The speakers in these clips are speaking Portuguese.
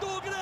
do Grêmio!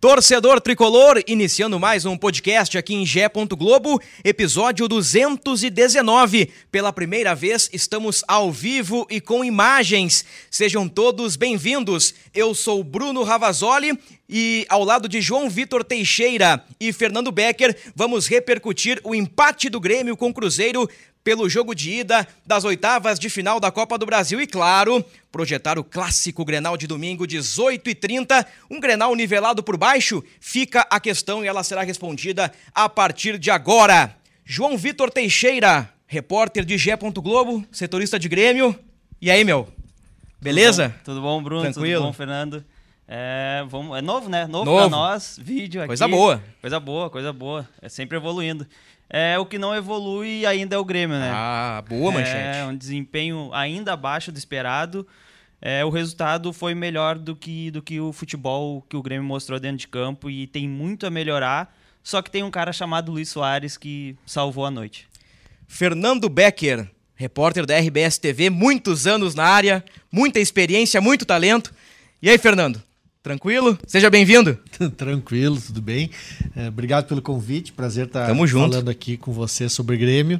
Torcedor tricolor, iniciando mais um podcast aqui em Gé. Globo, episódio 219. Pela primeira vez estamos ao vivo e com imagens. Sejam todos bem-vindos. Eu sou Bruno Ravazoli e ao lado de João Vitor Teixeira e Fernando Becker, vamos repercutir o empate do Grêmio com o Cruzeiro pelo jogo de ida das oitavas de final da Copa do Brasil e, claro, projetar o clássico Grenal de domingo, 18h30. Um Grenal nivelado por baixo? Fica a questão e ela será respondida a partir de agora. João Vitor Teixeira, repórter de Gé. Globo, setorista de Grêmio. E aí, meu? Beleza? Tudo bom, Tudo bom Bruno? Tranquilo? Tudo bom, Fernando? É, vamos, é novo, né? Novo, Novo. pra nós, vídeo aqui. Coisa boa. Coisa boa, coisa boa. É sempre evoluindo. É, o que não evolui ainda é o Grêmio, né? Ah, boa manchete. É um desempenho ainda abaixo do esperado. É, o resultado foi melhor do que, do que o futebol que o Grêmio mostrou dentro de campo e tem muito a melhorar. Só que tem um cara chamado Luiz Soares que salvou a noite. Fernando Becker, repórter da RBS TV, muitos anos na área, muita experiência, muito talento. E aí, Fernando? Tranquilo? Seja bem-vindo. Tranquilo, tudo bem. É, obrigado pelo convite, prazer estar Tamo junto. falando aqui com você sobre Grêmio.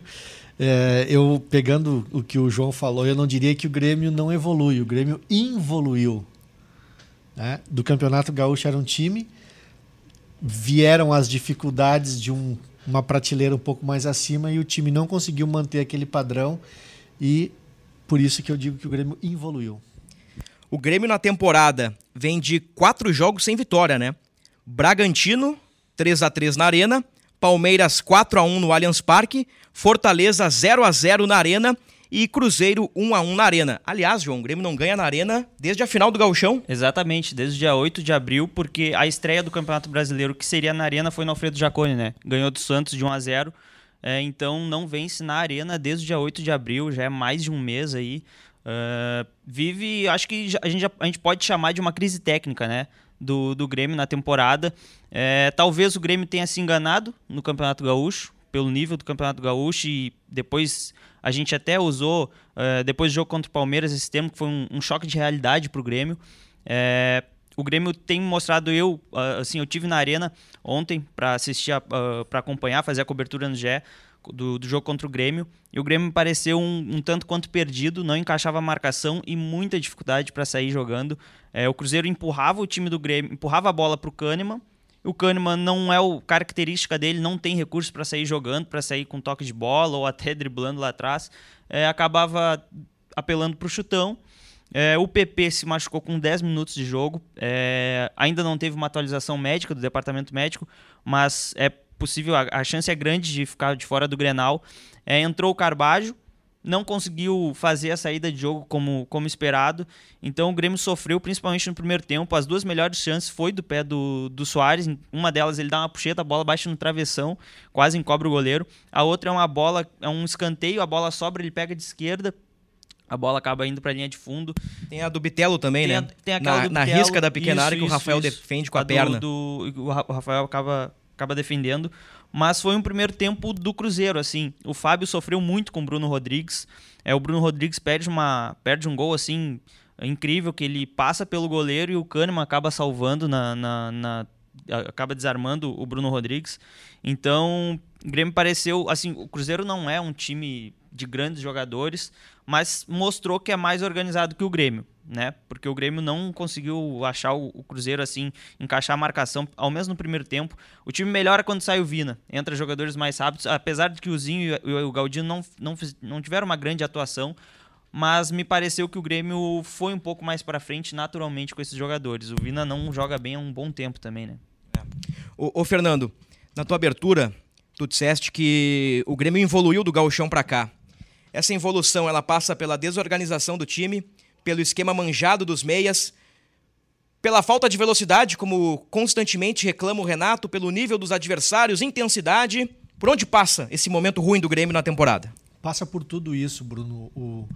É, eu pegando o que o João falou, eu não diria que o Grêmio não evolui, o Grêmio involuiu. Né? Do Campeonato Gaúcho era um time, vieram as dificuldades de um- uma prateleira um pouco mais acima e o time não conseguiu manter aquele padrão e por isso que eu digo que o Grêmio involuiu. O Grêmio na temporada vem de quatro jogos sem vitória, né? Bragantino, 3 a 3 na Arena. Palmeiras 4 a 1 no Allianz Parque. Fortaleza 0 a 0 na Arena. E Cruzeiro 1 a 1 na Arena. Aliás, João, o Grêmio não ganha na Arena desde a final do Gauchão. Exatamente, desde o dia 8 de abril, porque a estreia do Campeonato Brasileiro, que seria na Arena, foi no Alfredo Jaconi, né? Ganhou do Santos de 1 a 0 é, então não vence na Arena desde o dia 8 de abril, já é mais de um mês aí. É, vive, acho que a gente, a gente pode chamar de uma crise técnica, né? Do, do Grêmio na temporada. É, talvez o Grêmio tenha se enganado no Campeonato Gaúcho, pelo nível do Campeonato Gaúcho, e depois a gente até usou, é, depois do jogo contra o Palmeiras, esse termo que foi um, um choque de realidade para o Grêmio. É, o Grêmio tem mostrado eu, ah, assim, eu tive na arena ontem para assistir, para acompanhar, fazer a cobertura no GE do, do jogo contra o Grêmio. E o Grêmio pareceu um, um tanto quanto perdido, não encaixava a marcação e muita dificuldade para sair jogando. É, o Cruzeiro empurrava o time do Grêmio, empurrava a bola para o Kahneman. O Kahneman não é o característica dele, não tem recurso para sair jogando, para sair com toque de bola ou até driblando lá atrás. É, acabava apelando para o chutão. É, o PP se machucou com 10 minutos de jogo. É, ainda não teve uma atualização médica do departamento médico, mas é possível, a, a chance é grande de ficar de fora do Grenal. É, entrou o Carbajo, não conseguiu fazer a saída de jogo como, como esperado. Então o Grêmio sofreu, principalmente no primeiro tempo. As duas melhores chances foi do pé do, do Soares. Uma delas ele dá uma puxeta, a bola baixa no travessão, quase encobre o goleiro. A outra é uma bola, é um escanteio, a bola sobra, ele pega de esquerda. A bola acaba indo para a linha de fundo. Tem a do Bitelo também, Tem a- né? tem aquela na, do na Bitelo, risca da pequena isso, área que o isso, Rafael isso. defende com a, do- perna. do- o o Rafael acaba, acaba defendendo. Mas foi um primeiro tempo do Cruzeiro, assim. O Fábio sofreu muito com o Bruno Rodrigues. É, o Bruno Rodrigues perde, uma, perde um gol, assim, incrível, que ele passa pelo goleiro e o Kahneman acaba salvando na... na- na- acaba desarmando o Bruno Rodrigues. Então, o Grêmio pareceu... Assim, o Cruzeiro não é um time de grandes jogadores, mas mostrou que é mais organizado que o Grêmio, né? Porque o Grêmio não conseguiu achar o, Cruzeiro assim, encaixar a marcação, ao menos no primeiro tempo. O time melhora quando sai o Vina, entra jogadores mais rápidos, apesar de que o Zinho e o, o Galdino não, não, não tiveram uma grande atuação, mas me pareceu que o Grêmio foi um pouco mais para frente naturalmente com esses jogadores. O Vina não joga bem há um bom tempo também, né? Ô, ô, Fernando, na tua abertura, tu disseste que o Grêmio evoluiu do gauchão pra cá. Essa evolução, ela passa pela desorganização do time, pelo esquema manjado dos meias, pela falta de velocidade, como constantemente reclama o Renato, pelo nível dos adversários, intensidade. Por onde passa esse momento ruim do Grêmio na temporada? Passa por tudo isso, Bruno. O,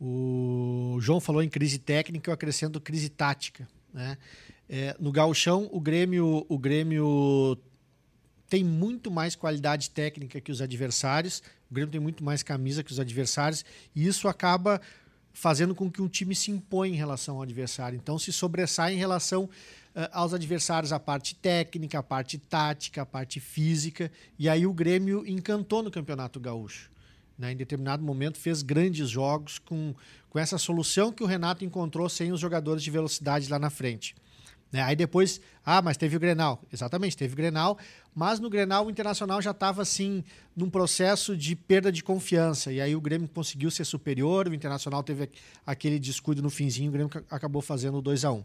o João falou em crise técnica, eu acrescento crise tática. Né? É, no gauchão, o Grêmio, o Grêmio tem muito mais qualidade técnica que os adversários, o Grêmio tem muito mais camisa que os adversários, e isso acaba fazendo com que um time se impõe em relação ao adversário. Então, se sobressai em relação uh, aos adversários a parte técnica, a parte tática, a parte física. E aí o Grêmio encantou no Campeonato Gaúcho. Né? Em determinado momento fez grandes jogos com, com essa solução que o Renato encontrou sem os jogadores de velocidade lá na frente. Né? Aí depois, ah, mas teve o Grenal. Exatamente, teve o Grenal, mas no Grenal o Internacional já estava assim num processo de perda de confiança. E aí o Grêmio conseguiu ser superior, o Internacional teve aquele descuido no finzinho, o Grêmio acabou fazendo o 2 a 1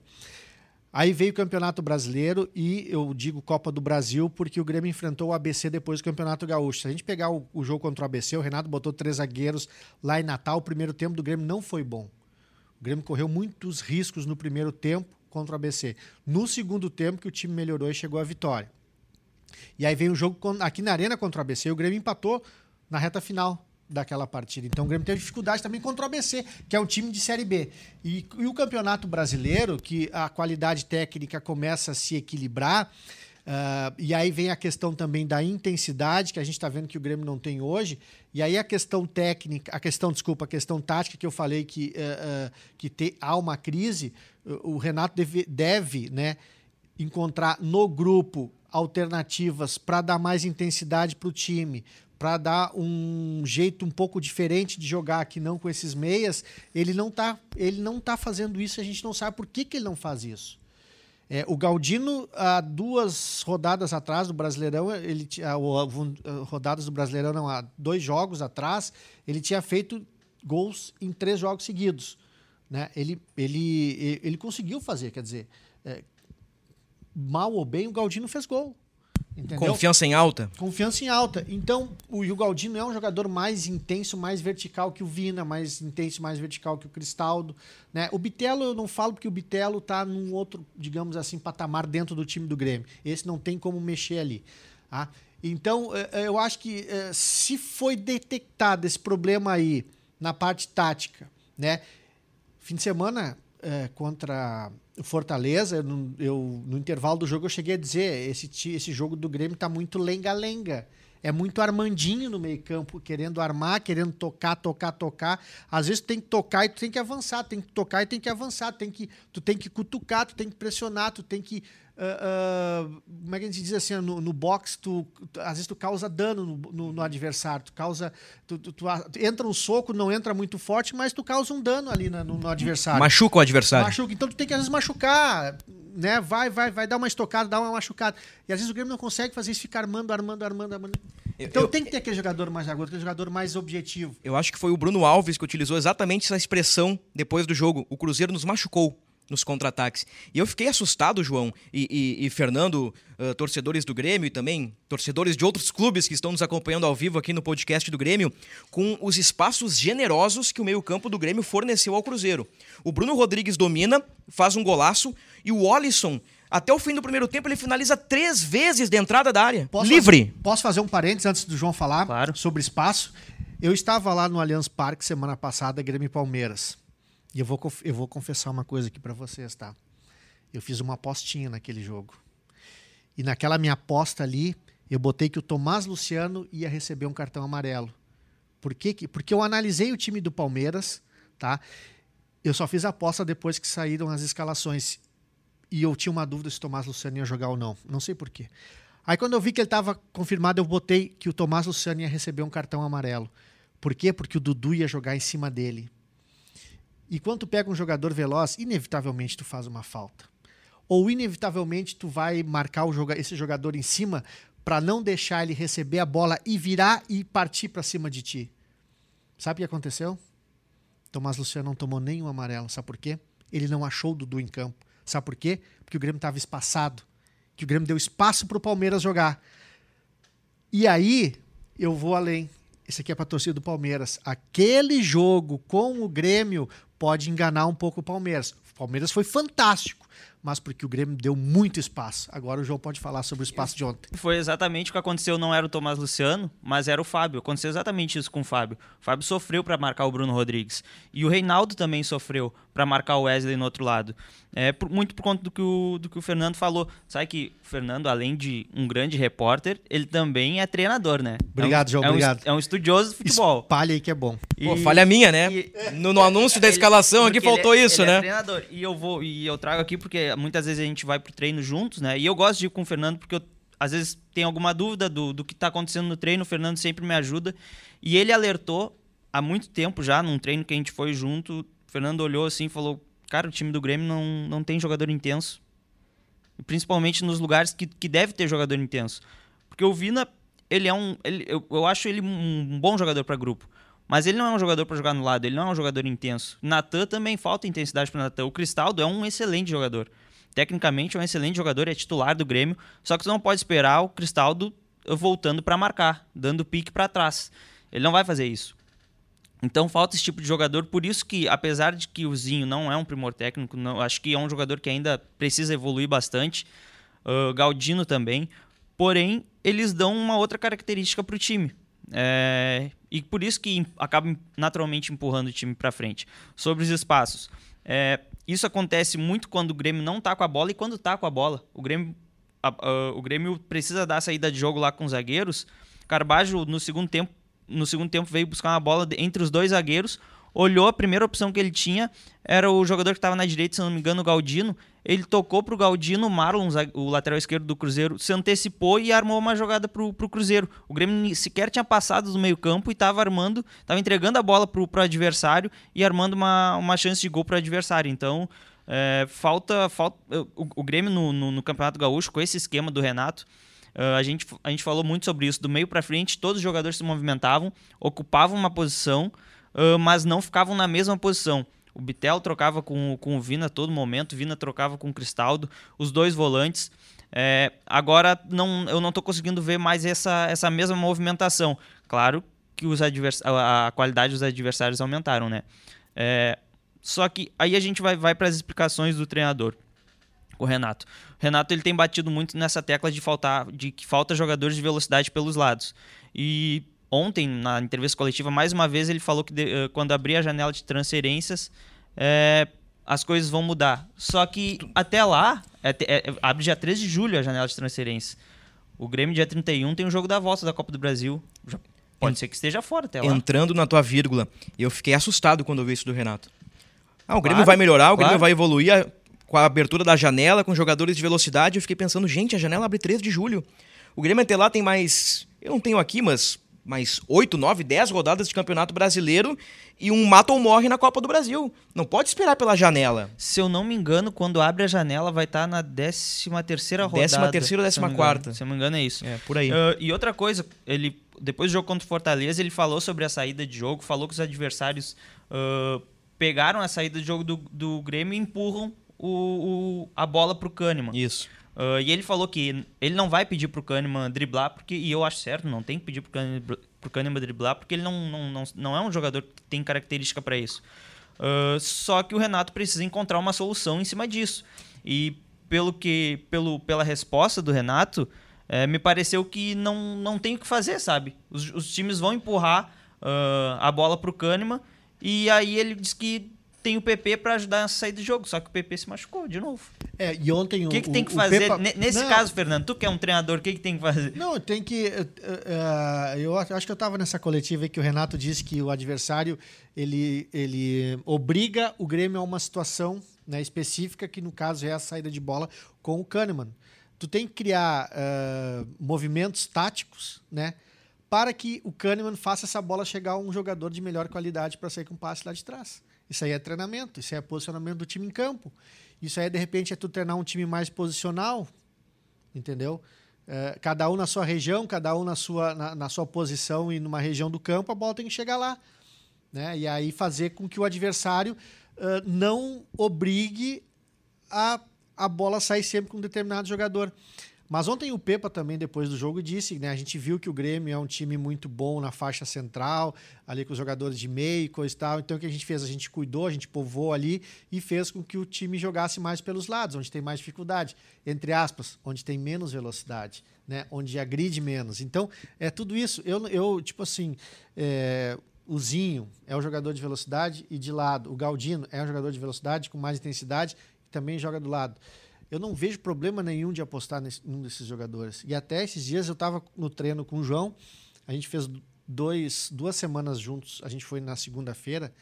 Aí veio o Campeonato Brasileiro e eu digo Copa do Brasil porque o Grêmio enfrentou o ABC depois do Campeonato Gaúcho. Se a gente pegar o, o jogo contra o ABC, o Renato botou três zagueiros lá em Natal. O primeiro tempo do Grêmio não foi bom. O Grêmio correu muitos riscos no primeiro tempo contra o ABC. No segundo tempo que o time melhorou e chegou à vitória. E aí vem o jogo aqui na Arena contra o ABC e o Grêmio empatou na reta final daquela partida. Então o Grêmio teve dificuldade também contra o ABC, que é um time de Série B. E, e o Campeonato Brasileiro, que a qualidade técnica começa a se equilibrar, Uh, e aí vem a questão também da intensidade, que a gente está vendo que o Grêmio não tem hoje. E aí a questão técnica, a questão, desculpa, a questão tática que eu falei que, uh, uh, que te, há uma crise, o Renato deve, deve né, encontrar no grupo alternativas para dar mais intensidade para o time, para dar um jeito um pouco diferente de jogar aqui não com esses meias. Ele não está ele não tá fazendo isso, a gente não sabe por que, que ele não faz isso. É, o Galdino, há duas rodadas atrás do Brasileirão, ele tinha, rodadas do Brasileirão, não, há dois jogos atrás, ele tinha feito gols em três jogos seguidos. Né? Ele, ele, ele conseguiu fazer, quer dizer, é, mal ou bem, o Galdino fez gol. Entendeu? Confiança em alta. Confiança em alta. Então, o Galdino é um jogador mais intenso, mais vertical que o Vina, mais intenso, mais vertical que o Cristaldo. Né? O Bitelo eu não falo porque o Bitelo está num outro, digamos assim, patamar dentro do time do Grêmio. Esse não tem como mexer ali. Tá? Então, é, é, eu acho que é, se foi detectado esse problema aí na parte tática, né? Fim de semana contra Fortaleza, no, eu, no intervalo do jogo eu cheguei a dizer, esse, esse jogo do Grêmio tá muito lenga-lenga. É muito Armandinho no meio campo, querendo armar, querendo tocar, tocar, tocar. Às vezes tu tem que tocar e tu tem que avançar, tem que tocar e tem que avançar, tem que, tu tem que cutucar, tu tem que pressionar, tu tem que Uh, uh, como é que a gente diz assim, no, no boxe, tu, tu, às vezes tu causa dano no, no, no adversário, tu causa, tu, tu, entra um soco, não entra muito forte, mas tu causa um dano ali no, no adversário. Machuca o adversário. Machuca, então tu tem que às vezes machucar, né, vai, vai, vai dar uma estocada, dar uma machucada, e às vezes o Grêmio não consegue fazer isso, ficar armando, armando, armando, armando. Então eu, tem que ter aquele jogador mais agudo, aquele jogador mais objetivo. Eu acho que foi o Bruno Alves que utilizou exatamente essa expressão depois do jogo, o Cruzeiro nos machucou nos contra-ataques. E eu fiquei assustado, João e, e, e Fernando, uh, torcedores do Grêmio e também torcedores de outros clubes que estão nos acompanhando ao vivo aqui no podcast do Grêmio, com os espaços generosos que o meio-campo do Grêmio forneceu ao Cruzeiro. O Bruno Rodrigues domina, faz um golaço e o Olisson. Até o fim do primeiro tempo, ele finaliza três vezes de entrada da área. Posso livre. Fazer, posso fazer um parênteses antes do João falar claro. sobre espaço? Eu estava lá no Allianz Parque semana passada, Grêmio e Palmeiras. E eu vou, eu vou confessar uma coisa aqui para vocês, tá? Eu fiz uma apostinha naquele jogo. E naquela minha aposta ali, eu botei que o Tomás Luciano ia receber um cartão amarelo. Por quê? Porque eu analisei o time do Palmeiras, tá? Eu só fiz a aposta depois que saíram as escalações. E eu tinha uma dúvida se o Tomás Luciano ia jogar ou não. Não sei por quê. Aí quando eu vi que ele estava confirmado, eu botei que o Tomás Luciano ia receber um cartão amarelo. Por quê? Porque o Dudu ia jogar em cima dele. E quando tu pega um jogador veloz, inevitavelmente tu faz uma falta. Ou inevitavelmente tu vai marcar o joga esse jogador em cima para não deixar ele receber a bola e virar e partir para cima de ti. Sabe o que aconteceu? Tomás Luciano não tomou nenhum amarelo. Sabe por quê? Ele não achou o Dudu em campo. Sabe por quê? Porque o Grêmio estava espaçado. Que o Grêmio deu espaço para o Palmeiras jogar. E aí, eu vou além. Esse aqui é para torcida do Palmeiras. Aquele jogo com o Grêmio pode enganar um pouco o Palmeiras. O Palmeiras foi fantástico, mas porque o Grêmio deu muito espaço. Agora o João pode falar sobre o espaço de ontem. Foi exatamente o que aconteceu, não era o Tomás Luciano, mas era o Fábio. Aconteceu exatamente isso com o Fábio. O Fábio sofreu para marcar o Bruno Rodrigues. E o Reinaldo também sofreu para marcar o Wesley no outro lado. É por, muito por conta do que, o, do que o Fernando falou. Sabe que o Fernando, além de um grande repórter, ele também é treinador, né? Obrigado, é um, João, é um, obrigado. É um estudioso do futebol. Espalha aí que é bom. Pô, falha minha, né? e- no, no anúncio da Ele- escalação aqui faltou ele é- isso, ele É né? treinador. E eu vou e eu trago aqui porque muitas vezes a gente vai pro treino juntos, né? E eu gosto de ir com o Fernando porque eu, às vezes tem alguma dúvida do, do que tá acontecendo no treino, o Fernando sempre me ajuda. E ele alertou há muito tempo já, num treino que a gente foi junto, o Fernando olhou assim e falou: "Cara, o time do Grêmio não, não tem jogador intenso". Principalmente nos lugares que, que deve ter jogador intenso. Porque o Vina, ele é um. ele- eu, eu acho ele um, um bom jogador para grupo. Mas ele não é um jogador para jogar no lado, ele não é um jogador intenso. Natan também falta intensidade para Natan. O Cristaldo é um excelente jogador. Tecnicamente é um excelente jogador, é titular do Grêmio. Só que você não pode esperar o Cristaldo voltando para marcar, dando pique para trás. Ele não vai fazer isso. Então falta esse tipo de jogador, por isso que, apesar de que o Zinho não é um primor técnico, não, acho que é um jogador que ainda precisa evoluir bastante. Uh, Galdino também. Porém, eles dão uma outra característica para o time. É, e por isso que acaba naturalmente empurrando o time para frente. Sobre os espaços. é, isso acontece muito quando o Grêmio não tá com a bola e quando tá com a bola. O Grêmio, a- a- o Grêmio precisa dar saída de jogo lá com os zagueiros. Carbajo, no segundo tempo, no segundo tempo veio buscar uma bola entre os dois zagueiros, olhou a primeira opção que ele tinha era o jogador que estava na direita, se não me engano, o Galdino. Ele tocou pro Galdino, o Marlon, o lateral esquerdo do Cruzeiro, se antecipou e armou uma jogada pro, pro Cruzeiro. O Grêmio sequer tinha passado do meio-campo e estava armando, estava entregando a bola pro, pro adversário e armando uma, uma chance de gol pro adversário. Então, é, falta, falta o, o Grêmio no, no, no Campeonato Gaúcho, com esse esquema do Renato, Uh, a, gente, a gente falou muito sobre isso. Do meio para frente, todos os jogadores se movimentavam, ocupavam uma posição, uh, mas não ficavam na mesma posição. O Bitel trocava com, com o Vina a todo momento, Vina trocava com o Cristaldo, os dois volantes. É, agora não, eu não estou conseguindo ver mais essa, essa mesma movimentação. Claro que os advers a, a qualidade dos adversários aumentaram, né? É, só que aí a gente vai, vai para as explicações do treinador o Renato. O Renato ele tem batido muito nessa tecla de faltar de que falta jogadores de velocidade pelos lados. E ontem na entrevista coletiva mais uma vez ele falou que de, eh, quando abrir a janela de transferências eh, as coisas vão mudar. Só que até lá é, é, abre dia 13 de julho a janela de transferências. O Grêmio dia 31 tem o jogo da volta da Copa do Brasil. Pode ser que esteja fora até lá. Entrando na tua vírgula, eu fiquei assustado quando eu vi isso do Renato. Ah, o Grêmio Claro, vai melhorar, o Grêmio claro. vai evoluir com a abertura da janela, com jogadores de velocidade. Eu fiquei pensando, gente, a janela abre 13 de julho. O Grêmio até lá tem mais. Eu não tenho aqui, mas mais 8, 9, 10 rodadas de campeonato brasileiro e um mata ou morre na Copa do Brasil. Não pode esperar pela janela. Se eu não me engano, quando abre a janela vai estar na 13 terceira rodada. Décima terceira ou se eu não me décima quarta. engano. Se eu não me engano é isso. É, por aí. Ah, e outra coisa, ele depois do jogo contra o Fortaleza, ele falou sobre a saída de jogo, falou que os adversários ah, pegaram a saída de jogo do, do Grêmio e empurram o, o- a bola pro Kahneman. Isso. Ah, e ele falou que ele não vai pedir pro Kahneman driblar, porque, e eu acho certo, não tem que pedir pro Kahneman, pro Kahneman driblar, porque ele não, não, não, não é um jogador que tem característica para isso. Ah, só que o Renato precisa encontrar uma solução em cima disso. E pelo que, pelo, pela resposta do Renato, eh, me pareceu que não, não tem o que fazer, sabe? Os, os times vão empurrar ah, a bola pro Kahneman e aí ele diz que tem o PP para ajudar a sair do jogo, só que o PP se machucou de novo. É, e ontem O que, que o- tem que o fazer? Pepa- Ne- Nesse Não, caso, Fernando, tu que é um treinador, o que, que tem que fazer? Não, tem que. eh, eu acho que eu estava nessa coletiva aí que o Renato disse que o adversário ele, ele obriga o Grêmio a uma situação né, específica, que no caso é a saída de bola com o Kahneman. Tu tem que criar eh, movimentos táticos, né? Para que o Kahneman faça essa bola chegar a um jogador de melhor qualidade para sair com passe lá de trás. Isso aí é treinamento, isso aí é posicionamento do time em campo. Isso aí, de repente, é tu treinar um time mais posicional, entendeu? É, cada um na sua região, cada um na sua, na, na sua posição e numa região do campo, a bola tem que chegar lá. Né? E aí fazer com que o adversário ah, não obrigue a, a bola sair sempre com um determinado jogador. Mas ontem o Pepa também, depois do jogo, disse, né? A gente viu que o Grêmio é um time muito bom na faixa central, ali com os jogadores de meio e coisa e tal. Então o que a gente fez? A gente cuidou, a gente povoou ali e fez com que o time jogasse mais pelos lados, onde tem mais dificuldade, entre aspas, onde tem menos velocidade, né? Onde agride menos. Então, é tudo isso. Eu, eu tipo assim, é, o Zinho é um jogador de velocidade e de lado. O Galdino é um jogador de velocidade com mais intensidade e também joga do lado eu não vejo problema nenhum de apostar nesse, num desses jogadores. E até esses dias eu estava no treino com o João, a gente fez dois, duas semanas juntos, a gente foi na segunda-feira,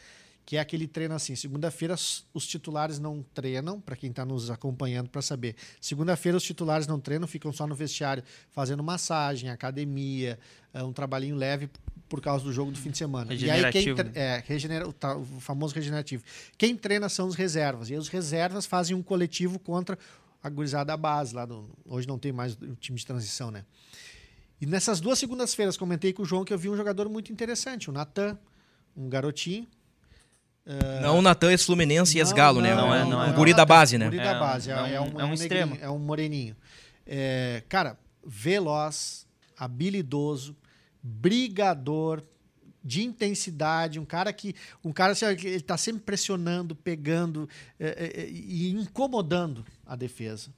que é aquele treino assim, segunda-feira os titulares não treinam, para quem está nos acompanhando para saber. Segunda-feira os titulares não treinam, ficam só no vestiário fazendo massagem, academia, é um trabalhinho leve por causa do jogo do fim de semana. E aí quem né? é, regenera, o, famoso regenerativo. Quem treina são os reservas. E os reservas fazem um coletivo contra a gurizada base lá do, hoje não tem mais o time de transição, né? E nessas duas segundas-feiras comentei com o João que eu vi um jogador muito interessante, o Natan, um garotinho. Uh... Não o Natan ex-Fluminense e ex-Galo, né? Não, é, não é. Um guri da base, né? Guri da base, é, é, um, é um, extremo. É um moreninho. É, cara, veloz, habilidoso, brigador, de intensidade, um cara que um cara assim, ele está sempre pressionando, pegando é, é, e incomodando a defesa.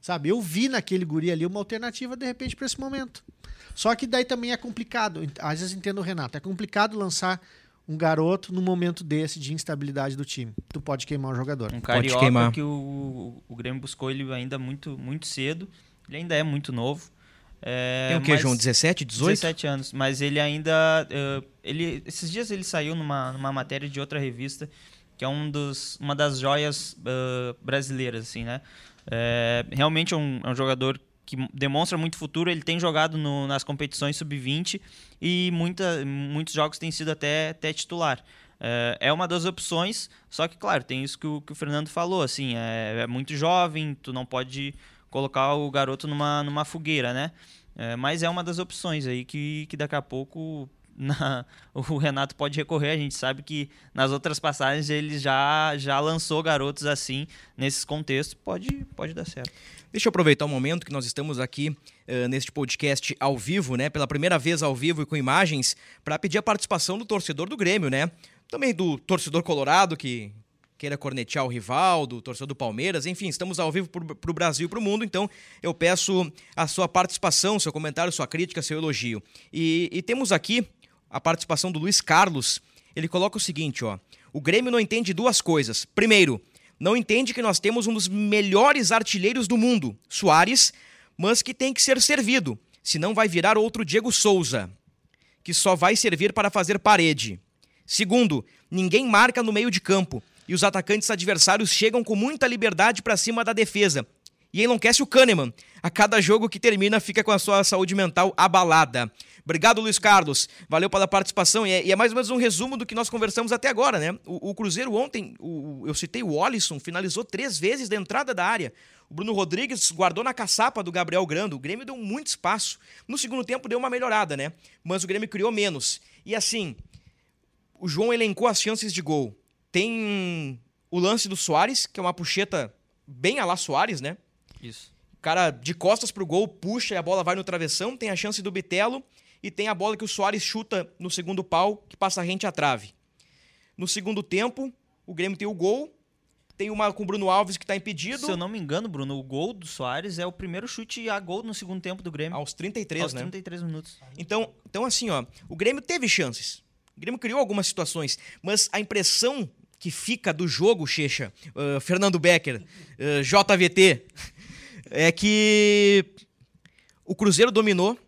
Sabe? Eu vi naquele guri ali uma alternativa de repente para esse momento. Só que daí também é complicado. Às vezes entendo o Renato, é complicado lançar um garoto no momento desse de instabilidade do time. Tu pode queimar o jogador. Um carioca pode queimar. que o, o Grêmio buscou ele ainda muito muito cedo. Ele ainda é muito novo. É, Tem o que, João? 17, 18? 17 anos. Mas ele ainda. Uh, ele, esses dias ele saiu numa, numa matéria de outra revista, que é um dos, uma das joias uh, brasileiras, assim, né? É, realmente é um, é um, jogador que demonstra muito futuro. Ele tem jogado no, nas competições sub-20 e muita, muitos jogos têm sido até, até titular. É, é uma das opções, só que, claro, tem isso que o, que o Fernando falou, assim, é, é muito jovem, tu não pode colocar o garoto numa, numa fogueira, né? É, mas é uma das opções aí que, que daqui a pouco na, o Renato pode recorrer. A gente sabe que nas outras passagens ele já, já lançou garotos assim, nesses contextos. Pode, pode dar certo. Deixa eu aproveitar o momento que nós estamos aqui uh, neste podcast ao vivo, né? Pela primeira vez ao vivo e com imagens, para pedir a participação do torcedor do Grêmio, né? Também do torcedor colorado que queira cornetear o rival, do torcedor do Palmeiras, enfim, estamos ao vivo para o Brasil e para o mundo, então eu peço a sua participação, seu comentário, sua crítica, seu elogio. E, e temos aqui a participação do Luiz Carlos. Ele coloca o seguinte, ó. O Grêmio não entende duas coisas. Primeiro, não entende que nós temos um dos melhores artilheiros do mundo, Soares, mas que tem que ser servido, senão vai virar outro Diego Souza, que só vai servir para fazer parede. Segundo, ninguém marca no meio de campo e os atacantes adversários chegam com muita liberdade para cima da defesa. E enlouquece o Kahneman. A cada jogo que termina, fica com a sua saúde mental abalada. Obrigado, Luiz Carlos. Valeu pela participação. E é, e é mais ou menos um resumo do que nós conversamos até agora, né? O, o Cruzeiro ontem, o, eu citei o Olisson, finalizou três vezes da entrada da área. O Bruno Rodrigues guardou na caçapa do Gabriel Grando. O Grêmio deu muito espaço. No segundo tempo deu uma melhorada, né? Mas o Grêmio criou menos. E assim, o João elencou as chances de gol. Tem o lance do Soares, que é uma puxeta bem a lá Soares, né? Isso. O cara de costas pro gol, puxa e a bola vai no travessão. Tem a chance do Bitelo e tem a bola que o Soares chuta no segundo pau, que passa rente à trave. No segundo tempo, o Grêmio tem o gol. Tem uma com o Bruno Alves que está impedido. Se eu não me engano, Bruno, o gol do Soares é o primeiro chute a gol no segundo tempo do Grêmio. Aos 33, Aos né? 33 minutos. Então, então, assim, ó, o Grêmio teve chances. O Grêmio criou algumas situações, mas a impressão que fica do jogo, Checha, uh, Fernando Becker, uh, JVT, é que o Cruzeiro dominou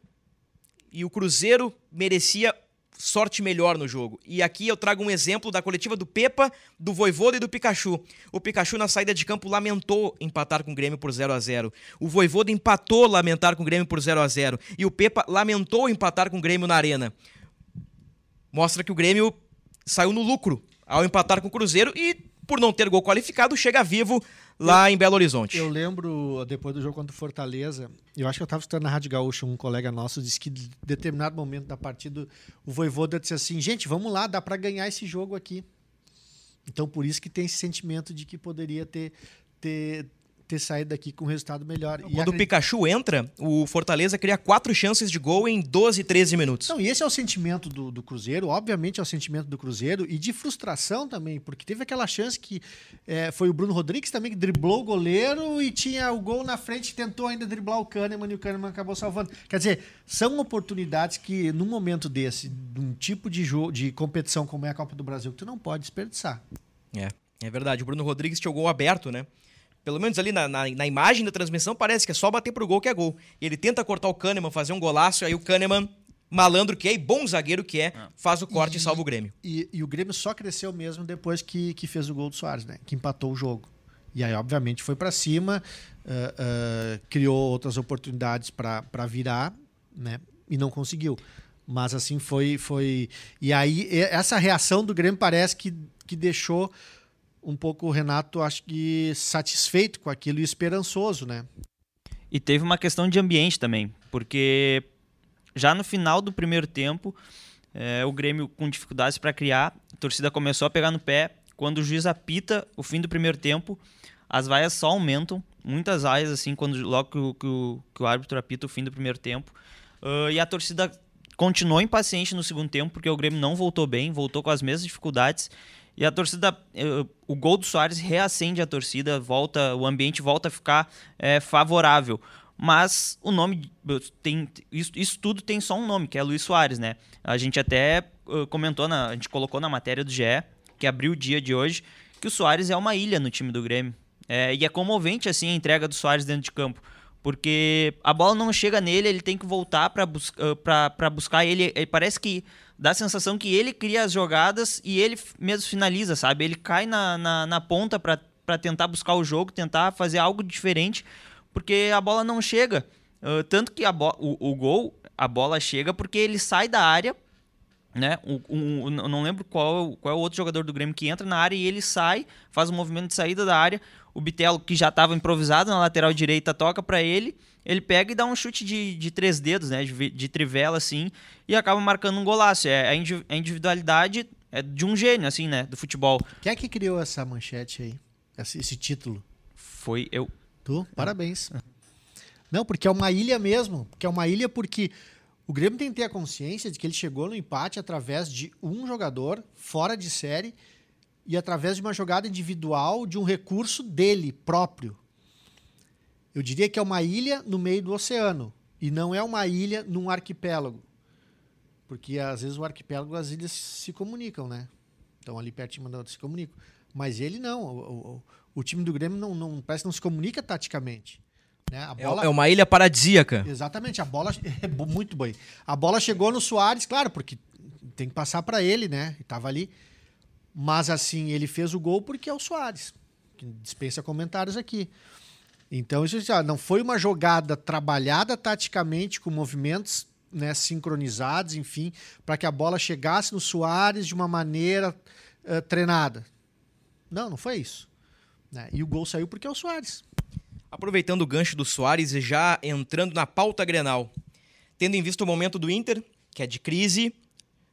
e o Cruzeiro merecia sorte melhor no jogo. E aqui eu trago um exemplo da coletiva do Pepa, do Voivoda e do Pikachu. O Pikachu na saída de campo lamentou empatar com o Grêmio por 0 a 0. O Voivoda empatou lamentar com o Grêmio por 0 a 0 e o Pepa lamentou empatar com o Grêmio na arena. Mostra que o Grêmio saiu no lucro ao empatar com o Cruzeiro e, por não ter gol qualificado, chega vivo lá eu, em Belo Horizonte. Eu lembro, depois do jogo contra o Fortaleza, eu acho que eu estava escutando na Rádio Gaúcha, um colega nosso disse que em determinado momento da partida, o Voivoda disse assim, gente, vamos lá, dá para ganhar esse jogo aqui. Então, por isso que tem esse sentimento de que poderia ter, ter ter saído daqui com um resultado melhor. E Quando o acredito- Pikachu entra, o Fortaleza cria quatro chances de gol em 12, 13 minutos. Não, e esse é o sentimento do, do Cruzeiro, obviamente é o sentimento do Cruzeiro, e de frustração também, porque teve aquela chance que é, foi o Bruno Rodrigues também que driblou o goleiro e tinha o gol na frente, tentou ainda driblar o Kahneman e o Kahneman acabou salvando. Quer dizer, são oportunidades que, num momento desse, de um tipo de jogo, de competição como é a Copa do Brasil, que tu não pode desperdiçar. É, é verdade. O Bruno Rodrigues tinha o gol aberto, né? Pelo menos ali na, na, na imagem da transmissão parece que é só bater pro gol que é gol. E ele tenta cortar o Kahneman, fazer um golaço, aí o Kahneman, malandro que é e bom zagueiro que é, faz o corte e salva o Grêmio. E, e o Grêmio só cresceu mesmo depois que, que fez o gol do Soares, né? Que empatou o jogo. E aí, obviamente, foi para cima, ah, ah, criou outras oportunidades para virar, né? E não conseguiu. Mas assim foi. foi E aí, e- essa reação do Grêmio parece que, que deixou um pouco o Renato, acho que satisfeito com aquilo e esperançoso, né? E teve uma questão de ambiente também, porque já no final do primeiro tempo, eh, o Grêmio com dificuldades para criar, a torcida começou a pegar no pé. Quando o juiz apita o fim do primeiro tempo, as vaias só aumentam, muitas vaias, assim, quando, logo que o, que o- que o árbitro apita o fim do primeiro tempo. Ah, e a torcida continuou impaciente no segundo tempo, porque o Grêmio não voltou bem, voltou com as mesmas dificuldades. E a torcida, o gol do Soares reacende a torcida, volta, o ambiente volta a ficar eh, favorável. Mas o nome tem isso, isso tudo tem só um nome, que é Luiz Soares, né? A gente até comentou na, a gente colocou na matéria do GE, que abriu o dia de hoje, que o Soares é uma ilha no time do Grêmio. É, e é comovente assim a entrega do Soares dentro de campo. Porque a bola não chega nele, ele tem que voltar para bus buscar ele. ele. Parece que dá a sensação que ele cria as jogadas e ele mesmo finaliza, sabe? Ele cai na, na, na ponta para tentar buscar o jogo, tentar fazer algo diferente, porque a bola não chega. Ah, tanto que a o, o gol, a bola chega porque ele sai da área né? O, o- o- não lembro qual, qual é o outro jogador do Grêmio que entra na área e ele sai, faz um movimento de saída da área. O Bitelo, que já estava improvisado na lateral direita, toca para ele. Ele pega e dá um chute de, de três dedos, né? De, de trivela, assim, e acaba marcando um golaço. É, a, indi- a individualidade é de um gênio, assim, né? Do futebol. Quem é que criou essa manchete aí? Esse, esse título? Foi eu. Tu? Parabéns. Não, porque é uma ilha mesmo. Porque é uma ilha porque o Grêmio tem que ter a consciência de que ele chegou no empate através de um jogador fora de série e através de uma jogada individual de um recurso dele próprio. Eu diria que é uma ilha no meio do oceano e não é uma ilha num arquipélago. Porque às vezes o arquipélago, as ilhas se comunicam, né? Então ali pertinho uma da outra se comunicam. Mas ele não. O, o- o time do Grêmio não, não parece que não se comunica taticamente. Né? A É, bola, é uma ilha paradisíaca. Exatamente, a bola é muito bem. A bola chegou no Soares, claro, porque tem que passar para ele, né? E tava ali. Mas assim, ele fez o gol porque é o Soares, que dispensa comentários aqui. Então isso já não foi uma jogada trabalhada taticamente com movimentos né, sincronizados, enfim, para que a bola chegasse no Soares de uma maneira eh, treinada. Não, não foi isso. né? E o gol saiu porque é o Soares. Aproveitando o gancho do Soares e já entrando na pauta Grenal, tendo em vista o momento do Inter, que é de crise,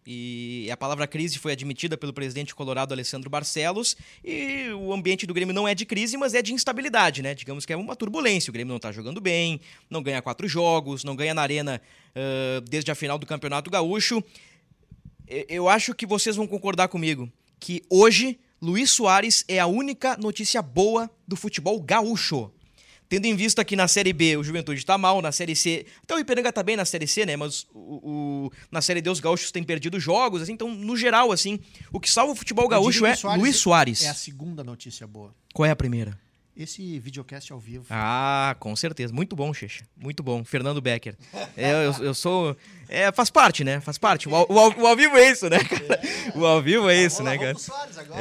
e a palavra crise foi admitida pelo presidente colorado Alessandro Barcelos, e o ambiente do Grêmio não é de crise, mas é de instabilidade, né? Digamos que é uma turbulência. O Grêmio não tá jogando bem, não ganha quatro jogos, não ganha na arena ah, desde a final do Campeonato Gaúcho. Eu acho que vocês vão concordar comigo que hoje Luiz Soares é a única notícia boa do futebol gaúcho. Tendo em vista que na Série B o Juventude tá mal, na Série C. Até o Ipiranga tá bem na Série C, né? Mas o, o- na Série D os gaúchos têm perdido jogos, assim. Então, no geral, assim, o que salva o futebol gaúcho é Luiz Soares. É a segunda notícia boa. Qual é a primeira? Esse videocast ao vivo. Ah, com certeza. Muito bom, Checha. Muito bom. Fernando Becker. É, eu, eu sou. É, faz parte, né? Faz parte. O, ao- o, ao- o ao vivo é isso, né, cara? O ao vivo é isso, né, cara?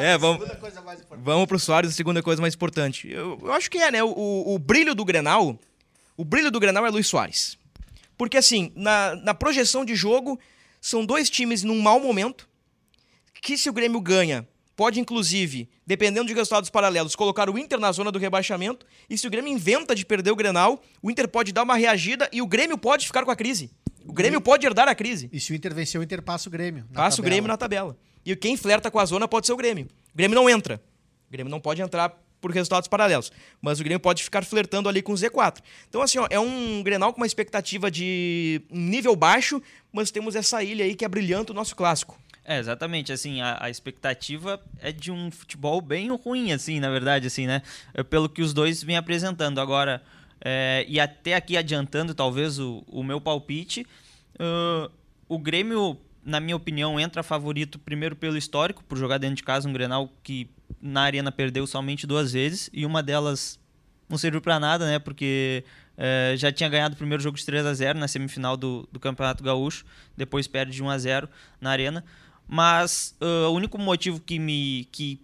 É, vamos- coisa mais importante. Vamos pro Soares, a segunda coisa mais importante. Eu, eu acho que é, né? O, o- o brilho do Grenal. O brilho do Grenal é Luiz Soares. Porque, assim, na, na projeção de jogo, são dois times num mau momento. Que se o Grêmio ganha, pode, inclusive, dependendo de resultados paralelos, colocar o Inter na zona do rebaixamento. E se o Grêmio inventa de perder o Grenal, o Inter pode dar uma reagida e o Grêmio pode ficar com a crise. O Grêmio pode herdar a crise. E se o Inter vencer, o Inter passa o Grêmio. Passa o tabela. Grêmio na tabela. E quem flerta com a zona pode ser o Grêmio. O Grêmio não entra. O Grêmio não pode entrar por resultados paralelos. Mas o Grêmio pode ficar flertando ali com o Z4. Então, assim, ó, é um Grenal com uma expectativa de nível baixo, mas temos essa ilha aí que é brilhante o nosso clássico. É, exatamente, assim, a, a, expectativa é de um futebol bem ruim, assim, na verdade, assim, né? É pelo que os dois vêm apresentando. Agora, é, e até aqui adiantando, talvez, o, o meu palpite, uh, o Grêmio, na minha opinião, entra favorito primeiro pelo histórico, por jogar dentro de casa um Grenal que na Arena perdeu somente duas vezes, e uma delas não serviu para nada, né? Porque é, já tinha ganhado o primeiro jogo de 3 a 0 na semifinal do, do Campeonato Gaúcho, depois perde de 1 a 0 na Arena. Mas uh, o único motivo que me, que,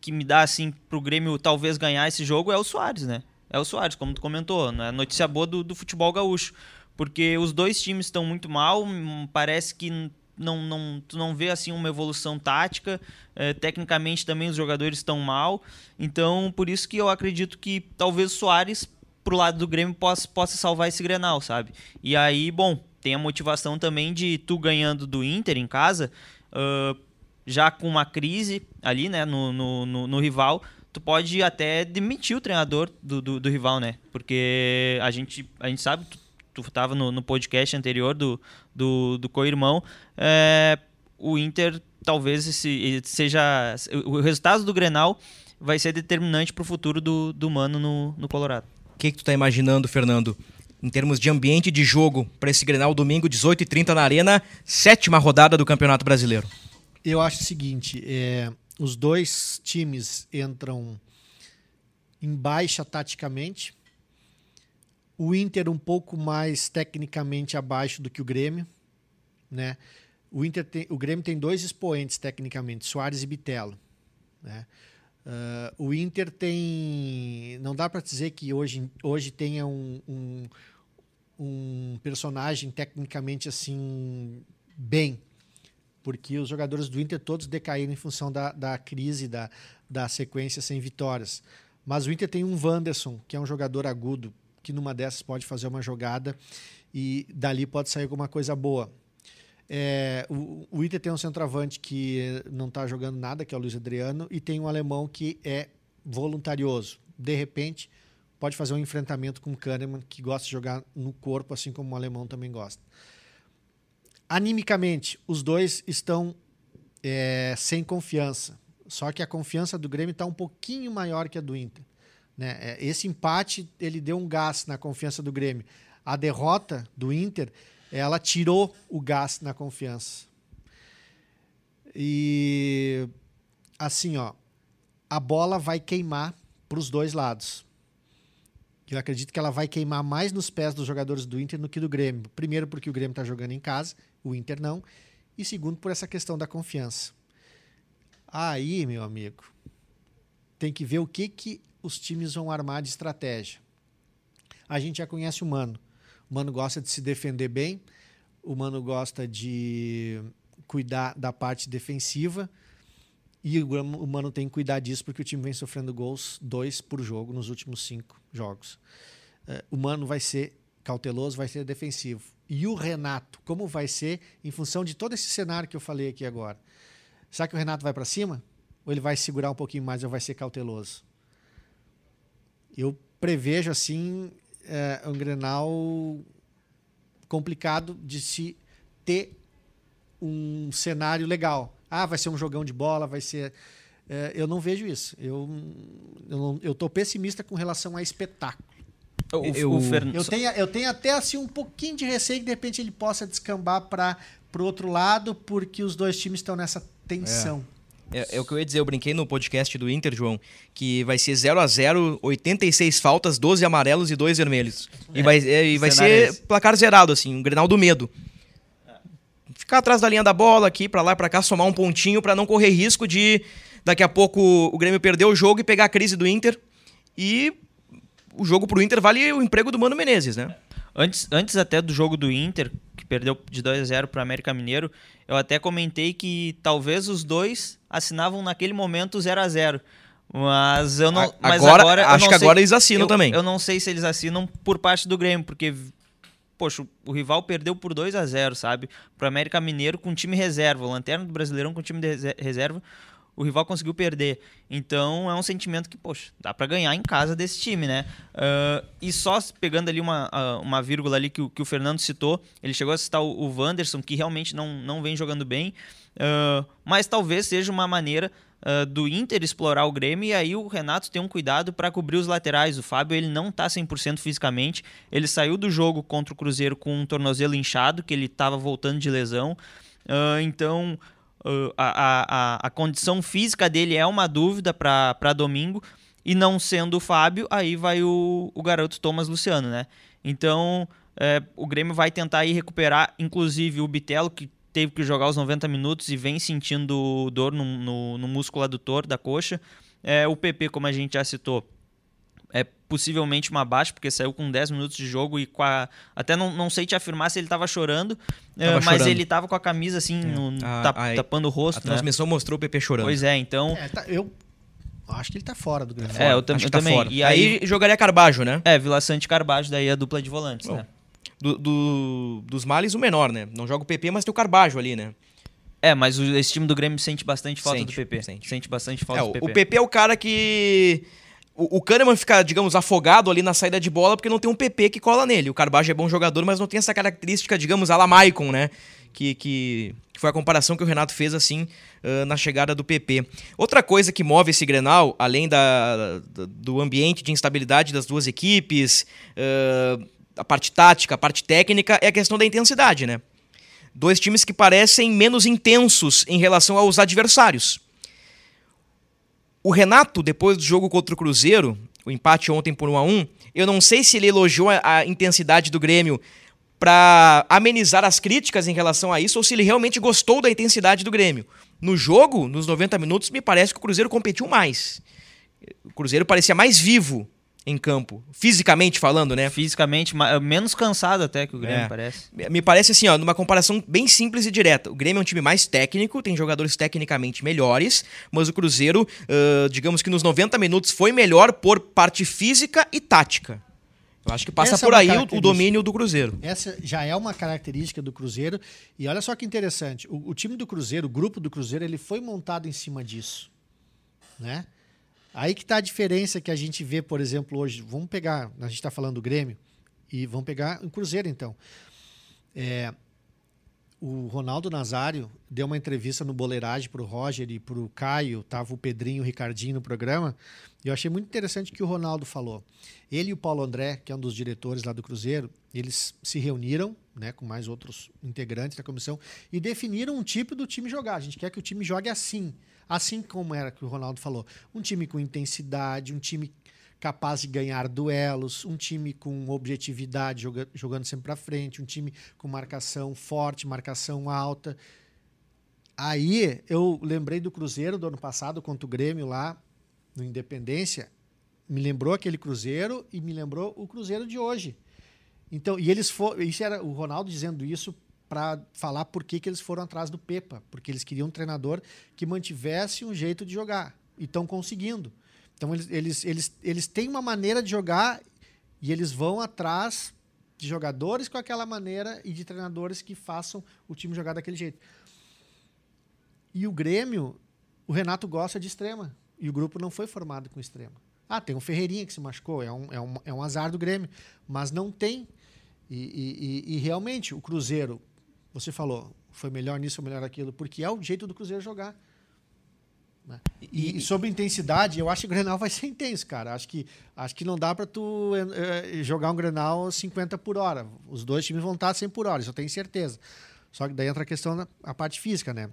que me dá assim pro Grêmio talvez ganhar esse jogo é o Soares, né? É o Soares, como tu comentou, né? notícia boa do, do futebol gaúcho. Porque os dois times estão muito mal, hum, parece que não, não, tu não vê assim uma evolução tática. É, tecnicamente também os jogadores estão mal. Então, por isso que eu acredito que talvez o Soares, pro lado do Grêmio, possa, possa salvar esse Grenal, sabe? E aí, bom, tem a motivação também de tu ganhando do Inter em casa, uh, já com uma crise ali, né, no, no, no, no, rival, tu pode até demitir o treinador do, do, do, rival, né? Porque a gente, a gente sabe, tu, tu tava no, no podcast anterior do, do, do co-irmão, é, o Inter talvez esse, seja. O resultado do Grenal vai ser determinante para o futuro do, do Mano no, no Colorado. O que, que tu tá imaginando, Fernando? Em termos de ambiente de jogo para esse Grenal domingo, 18h30 na Arena, sétima rodada do Campeonato Brasileiro? Eu acho o seguinte, é, os dois times entram em baixa taticamente, o Inter um pouco mais tecnicamente abaixo do que o Grêmio, né? O, Inter tem, o Grêmio tem dois expoentes tecnicamente, Soares e Bitelo, né? Uh, o Inter tem. Não dá para dizer que hoje, hoje tenha um, um, um personagem tecnicamente assim bem, porque os jogadores do Inter todos decaíram em função da, da crise, da, da sequência sem vitórias. Mas o Inter tem um Wanderson, que é um jogador agudo, que numa dessas pode fazer uma jogada e dali pode sair alguma coisa boa. É, o, o, Inter tem um centroavante que não está jogando nada, que é o Luiz Adriano, e tem um alemão que é voluntarioso. De repente, pode fazer um enfrentamento com o Kahneman, que gosta de jogar no corpo, assim como o alemão também gosta. Animicamente, os dois estão é, sem confiança. Só que a confiança do Grêmio está um pouquinho maior que a do Inter. Né? É, esse empate ele deu um gás na confiança do Grêmio. A derrota do Inter, ela tirou o gás na confiança. E assim, ó, a bola vai queimar para os dois lados. Eu acredito que ela vai queimar mais nos pés dos jogadores do Inter do que do Grêmio. Primeiro, porque o Grêmio está jogando em casa, o Inter não. E segundo, por essa questão da confiança. Aí, meu amigo, tem que ver o que, que os times vão armar de estratégia. A gente já conhece o Mano. O Mano gosta de se defender bem, o Mano gosta de cuidar da parte defensiva. E o Mano tem que cuidar disso porque o time vem sofrendo gols, dois por jogo, nos últimos cinco jogos. Uh, o Mano vai ser cauteloso, vai ser defensivo. E o Renato, como vai ser em função de todo esse cenário que eu falei aqui agora? Será que o Renato vai para cima? Ou ele vai segurar um pouquinho mais ou vai ser cauteloso? Eu prevejo, assim, é, um Grenal complicado de se ter um cenário legal ah, vai ser um jogão de bola, vai ser. É, eu não vejo isso. Eu eu estou pessimista com relação a espetáculo. O, eu, o eu, tenho, eu tenho até assim um pouquinho de receio que de repente ele possa descambar para o outro lado, porque os dois times estão nessa tensão. É. É, é, o que eu ia dizer, eu brinquei no podcast do Inter, João, que vai ser 0 a 0 86 faltas, 12 amarelos e 2 vermelhos. É, e vai, é, e vai ser placar zerado, assim, um Grenal do medo ficar atrás da linha da bola aqui, para lá e pra cá, somar um pontinho para não correr risco de daqui a pouco o Grêmio perder o jogo e pegar a crise do Inter. E o jogo pro Inter vale o emprego do Mano Menezes, né? Antes, antes até do jogo do Inter, que perdeu de 2 a 0 para América Mineiro, eu até comentei que talvez os dois assinavam naquele momento 0 a 0 mas eu não. Mas agora, agora acho que sei, agora eles assinam eu, também. Eu não sei se eles assinam por parte do Grêmio, porque poxa, o rival perdeu por 2 a 0 sabe? Pro América Mineiro com time reserva, o Lanterna do Brasileirão com time de reserva. o rival conseguiu perder. Então é um sentimento que, poxa, dá para ganhar em casa desse time, né? Uh, e só pegando ali uma, uma vírgula ali que, que o Fernando citou, ele chegou a citar o, o Wanderson, que realmente não, não vem jogando bem, uh, mas talvez seja uma maneira Uh, do Inter explorar o Grêmio e aí o Renato tem um cuidado para cobrir os laterais. O Fábio ele não está 100% fisicamente. Ele saiu do jogo contra o Cruzeiro com um tornozelo inchado, que ele estava voltando de lesão. Uh, então uh, a, a, a condição física dele é uma dúvida para domingo. E não sendo o Fábio, aí vai o, o garoto Thomas Luciano, né? Então é, o Grêmio vai tentar aí recuperar, inclusive o Bitelo, que teve que jogar os 90 minutos e vem sentindo dor no, no, no músculo adutor da coxa. É, o PP, como a gente já citou, é possivelmente uma baixa, porque saiu com 10 minutos de jogo e com a... Até não, não sei te afirmar se ele estava chorando, é, tava mas chorando. ele estava com a camisa assim, é. no, a, a, tapando o rosto. A né? transmissão mostrou o PP chorando. Pois é, então. É, tá, eu acho que ele tá fora do Grêmio. É, eu, tam, eu tá também. Fora. E aí, aí, jogaria Carbajo, né? É, Vila Sante e Carbajo, daí a dupla de volantes, Bom, né? Do, do, dos males, o menor, né? Não joga o PP, mas tem o Carbajo ali, né? É, mas o, esse time do Grêmio sente bastante falta sente, do PP. Sente. sente bastante falta é, do PP. O PP é o cara que o, o Kahneman fica, digamos, afogado ali na saída de bola porque não tem um PP que cola nele. O Carbajo é bom jogador, mas não tem essa característica, digamos, a la Maicon, né? Que, que foi a comparação que o Renato fez, assim, uh, na chegada do PP. Outra coisa que move esse Grenal, além da, do ambiente de instabilidade das duas equipes, uh, a parte tática, a parte técnica, é a questão da intensidade, né? Dois times que parecem menos intensos em relação aos adversários. O Renato, depois do jogo contra o Cruzeiro, o empate ontem por 1 a 1 eu não sei se ele elogiou a, intensidade do Grêmio para amenizar as críticas em relação a isso ou se ele realmente gostou da intensidade do Grêmio. No jogo, nos 90 minutos, me parece que o Cruzeiro competiu mais. O Cruzeiro parecia mais vivo em campo, fisicamente falando, né? Fisicamente, menos cansado até que o Grêmio, é. parece. Me parece assim, ó, numa comparação bem simples e direta. O Grêmio é um time mais técnico, tem jogadores tecnicamente melhores, mas o Cruzeiro, uh, digamos que nos 90 minutos foi melhor por parte física e tática. Eu acho que passa Essa é por é aí o domínio do Cruzeiro. Essa já é uma característica do Cruzeiro. E olha só que interessante, o, o time do Cruzeiro, o grupo do Cruzeiro, ele foi montado em cima disso, né? Aí que está a diferença que a gente vê, por exemplo, hoje. Vamos pegar, a gente está falando do Grêmio, e vamos pegar o Cruzeiro, então. É, o Ronaldo Nazário deu uma entrevista no Boleiragem para o Roger e para o Caio, tava o Pedrinho o Ricardinho no programa, e eu achei muito interessante o que o Ronaldo falou. Ele e o Paulo André, que é um dos diretores lá do Cruzeiro, eles se reuniram né, com mais outros integrantes da comissão e definiram um tipo do time jogar. A gente quer que o time jogue assim. Assim como era que o Ronaldo falou, um time com intensidade, um time capaz de ganhar duelos, um time com objetividade, joga, jogando sempre para frente, um time com marcação forte, marcação alta. Aí eu lembrei do Cruzeiro do ano passado contra o Grêmio lá no Independência, me lembrou aquele Cruzeiro e me lembrou o Cruzeiro de hoje. Então, e eles foram, isso era o Ronaldo dizendo isso para falar por que, que eles foram atrás do Pepa, porque eles queriam um treinador que mantivesse um jeito de jogar e estão conseguindo. Então eles, eles, eles, eles têm uma maneira de jogar e eles vão atrás de jogadores com aquela maneira e de treinadores que façam o time jogar daquele jeito. E o Grêmio, o Renato gosta de extrema e o grupo não foi formado com extrema. Ah, tem um Ferreirinha que se machucou, é um, é um, é um azar do Grêmio, mas não tem. E, e, e realmente, o Cruzeiro, você falou, foi melhor nisso, foi melhor naquilo, porque é o jeito do Cruzeiro jogar. Né? E, e, sobre intensidade, eu acho que o Grenal vai ser intenso, cara. Acho que, acho que não dá para tu uh, jogar um Grenal 50 por hora. Os dois times vão estar 100 por hora, isso eu tenho certeza. Só que daí entra a questão da a parte física, né?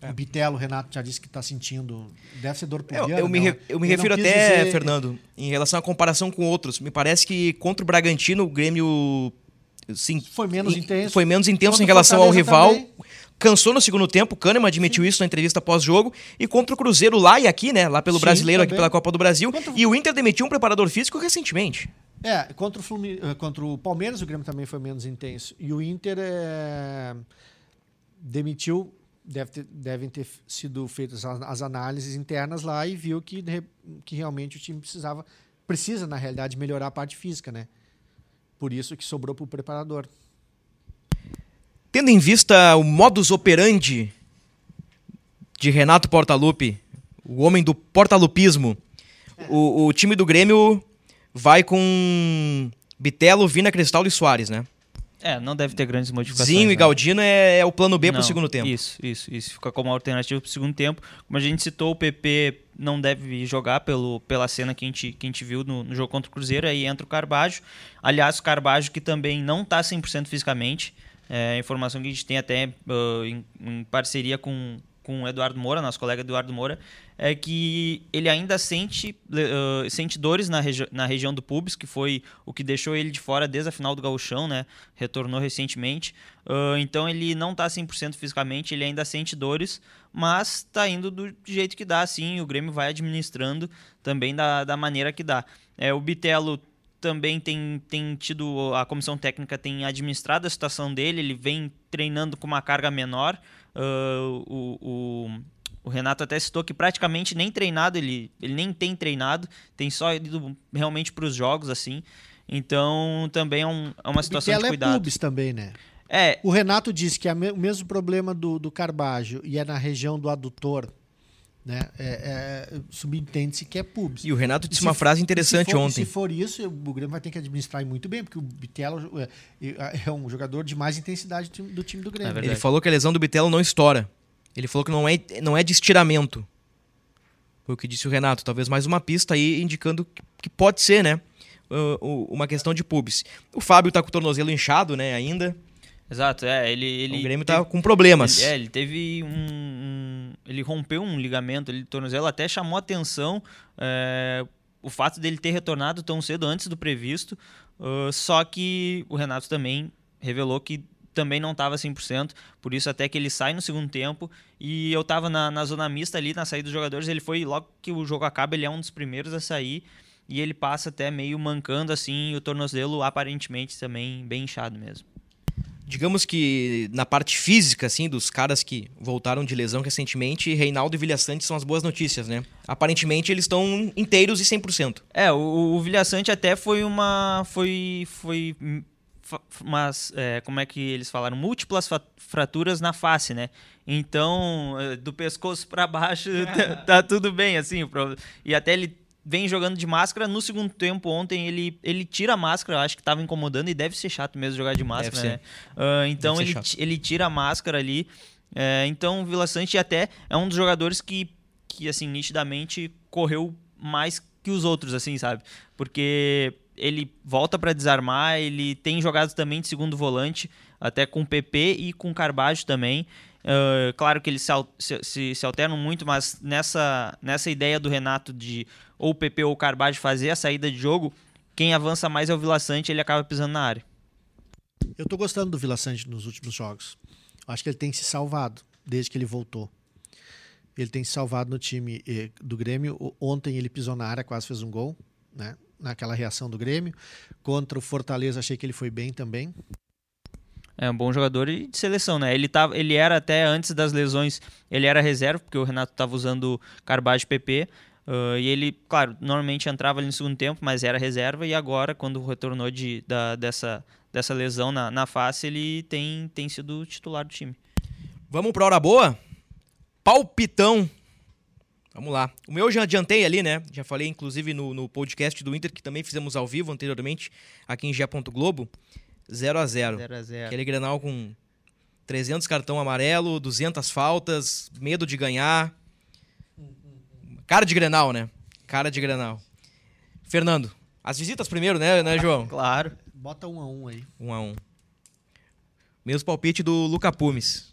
É. O Bitelo, o Renato já disse que está sentindo. Deve ser dor pulviana. Eu, eu, me, re, eu me refiro até, dizer... Fernando, em relação à comparação com outros. Me parece que contra o Bragantino, o Grêmio sim, foi menos intenso. Foi menos intenso em relação ao rival. Também. Cansou no segundo tempo, o Kahneman admitiu sim. isso na entrevista pós-jogo. E contra o Cruzeiro lá e aqui, né? Lá pelo sim, Brasileiro, também. aqui pela Copa do Brasil. E o Inter demitiu um preparador físico recentemente. É, contra o, Flumi... Eh, contra o Palmeiras o Grêmio também foi menos intenso. E o Inter é... demitiu, deve ter, devem ter sido feitas as análises internas lá e viu que, que realmente o time precisava, precisa, na realidade, melhorar a parte física, né? Por isso que sobrou para o preparador. Tendo em vista o modus operandi de Renato Portaluppi, o homem do portalupismo. O, o time do Grêmio vai com Bitelo, Vina, Cristal e Soares, né? É, não deve ter grandes modificações. Zinho e né? Galdino é, é o plano B pro Não, segundo tempo. Isso, isso, isso. Fica como alternativa pro segundo tempo. Como a gente citou, o PP não deve jogar pelo, pela cena que a gente, que a gente viu no, no jogo contra o Cruzeiro. Aí entra o Carbajo. Aliás, o Carbajo que também não tá 100% fisicamente. É a informação que a gente tem até ah, em, em parceria com, com o Eduardo Moura, nosso colega Eduardo Moura, é que ele ainda sente, ah, sente dores na, regi na região do pubis, que foi o que deixou ele de fora desde a final do gauchão, né? Retornou recentemente. Ah, então ele não tá 100% fisicamente, ele ainda sente dores, mas tá indo do jeito que dá, assim, o Grêmio vai administrando também da, da maneira que dá. É, o Bitelo também tem, tem tido, a comissão técnica tem administrado a situação dele, ele vem treinando com uma carga menor. Ah, o, o, o Renato até citou que praticamente nem treinado, ele, ele nem tem treinado, tem só ido realmente para os jogos, assim. Então também é, um- é uma situação Bitelo de é cuidado. pubis também, né? É, O Renato disse que é o mesmo problema do, do Carbajo e é na região do adutor, né? É, é, Subentende-se que é pubis. E o Renato disse Se uma for- frase se interessante for- ontem. Se for isso, o Grêmio vai ter que administrar muito bem, porque o Bitelo é, é um jogador de mais intensidade do time do, Grêmio. É. Ele falou que a lesão do Bitelo não estoura. Ele falou que não é, não é de estiramento. Foi o que disse o Renato. Talvez mais uma pista aí indicando que, que pode ser, né? uh, uma questão de pubis. O Fábio tá com o tornozelo inchado, né, ainda. Exato, é, ele... ele o Grêmio tá teve- com problemas. Ele, é, ele teve um, um- Ele rompeu um ligamento ali do tornozelo, até chamou atenção é, o fato dele ter retornado tão cedo antes do previsto. ah, só que o Renato também revelou que também não estava 100%, por isso até que ele sai no segundo tempo. E eu estava na, na zona mista ali, na saída dos jogadores. Ele foi, logo que o jogo acaba, ele é um dos primeiros a sair. E ele passa até meio mancando assim, e o tornozelo aparentemente também bem inchado mesmo. Digamos que na parte física, assim, dos caras que voltaram de lesão recentemente, Reinaldo e Vilhaçante são as boas notícias, né? Aparentemente eles estão inteiros e 100%. É, o, o Vilhaçante até foi uma. Foi. Foi. Mas, é, como é que eles falaram? Múltiplas fraturas na face, né? Então, é, do pescoço pra baixo tá, tá tudo bem, assim. E até ele vem jogando de máscara. No segundo tempo, ontem, ele, ele tira a máscara, eu acho que tava incomodando e deve ser chato mesmo jogar de máscara, né? Ah, então, ele, chato. ele tira a máscara ali. É, então, o Vila Sante até é um dos jogadores que, que, assim, nitidamente correu mais que os outros, assim, sabe? Porque ele volta para desarmar, ele tem jogado também de segundo volante, até com o PP e com o Carbajo também. Ah, claro que eles se, se- se alternam muito, mas nessa, nessa ideia do Renato de ou o PP ou o Carbajo fazer a saída de jogo, quem avança mais é o Vila Sante, ele acaba pisando na área. Eu tô gostando do Vila Sante nos últimos jogos. Acho que ele tem se salvado desde que ele voltou. Ele tem se salvado no time eh, do Grêmio. Ontem ele pisou na área, quase fez um gol, né? Naquela reação do Grêmio. Contra o Fortaleza, achei que ele foi bem também. É um bom jogador e de seleção, né? Ele, tava, ele era até antes das lesões, ele era reserva, porque o Renato estava usando Carbajo e PP. Ah, e ele, claro, normalmente entrava ali no segundo tempo, mas era reserva. E agora, quando retornou de, da, dessa, dessa lesão na, na face, ele tem, tem sido titular do time. Vamos pra hora boa? Palpitão. Vamos lá. O meu eu já adiantei ali, né? Já falei, inclusive, no, no podcast do Inter, que também fizemos ao vivo anteriormente, aqui em Gé. Globo. 0 a 0 0x0. Aquele Grenal com 300 cartão amarelo, 200 faltas, medo de ganhar. Cara de Grenal, né? Cara de Grenal. Fernando, as visitas primeiro, né, né João? Claro. Bota um a um aí. Um a um. Mesmo palpite do Luca Pumes.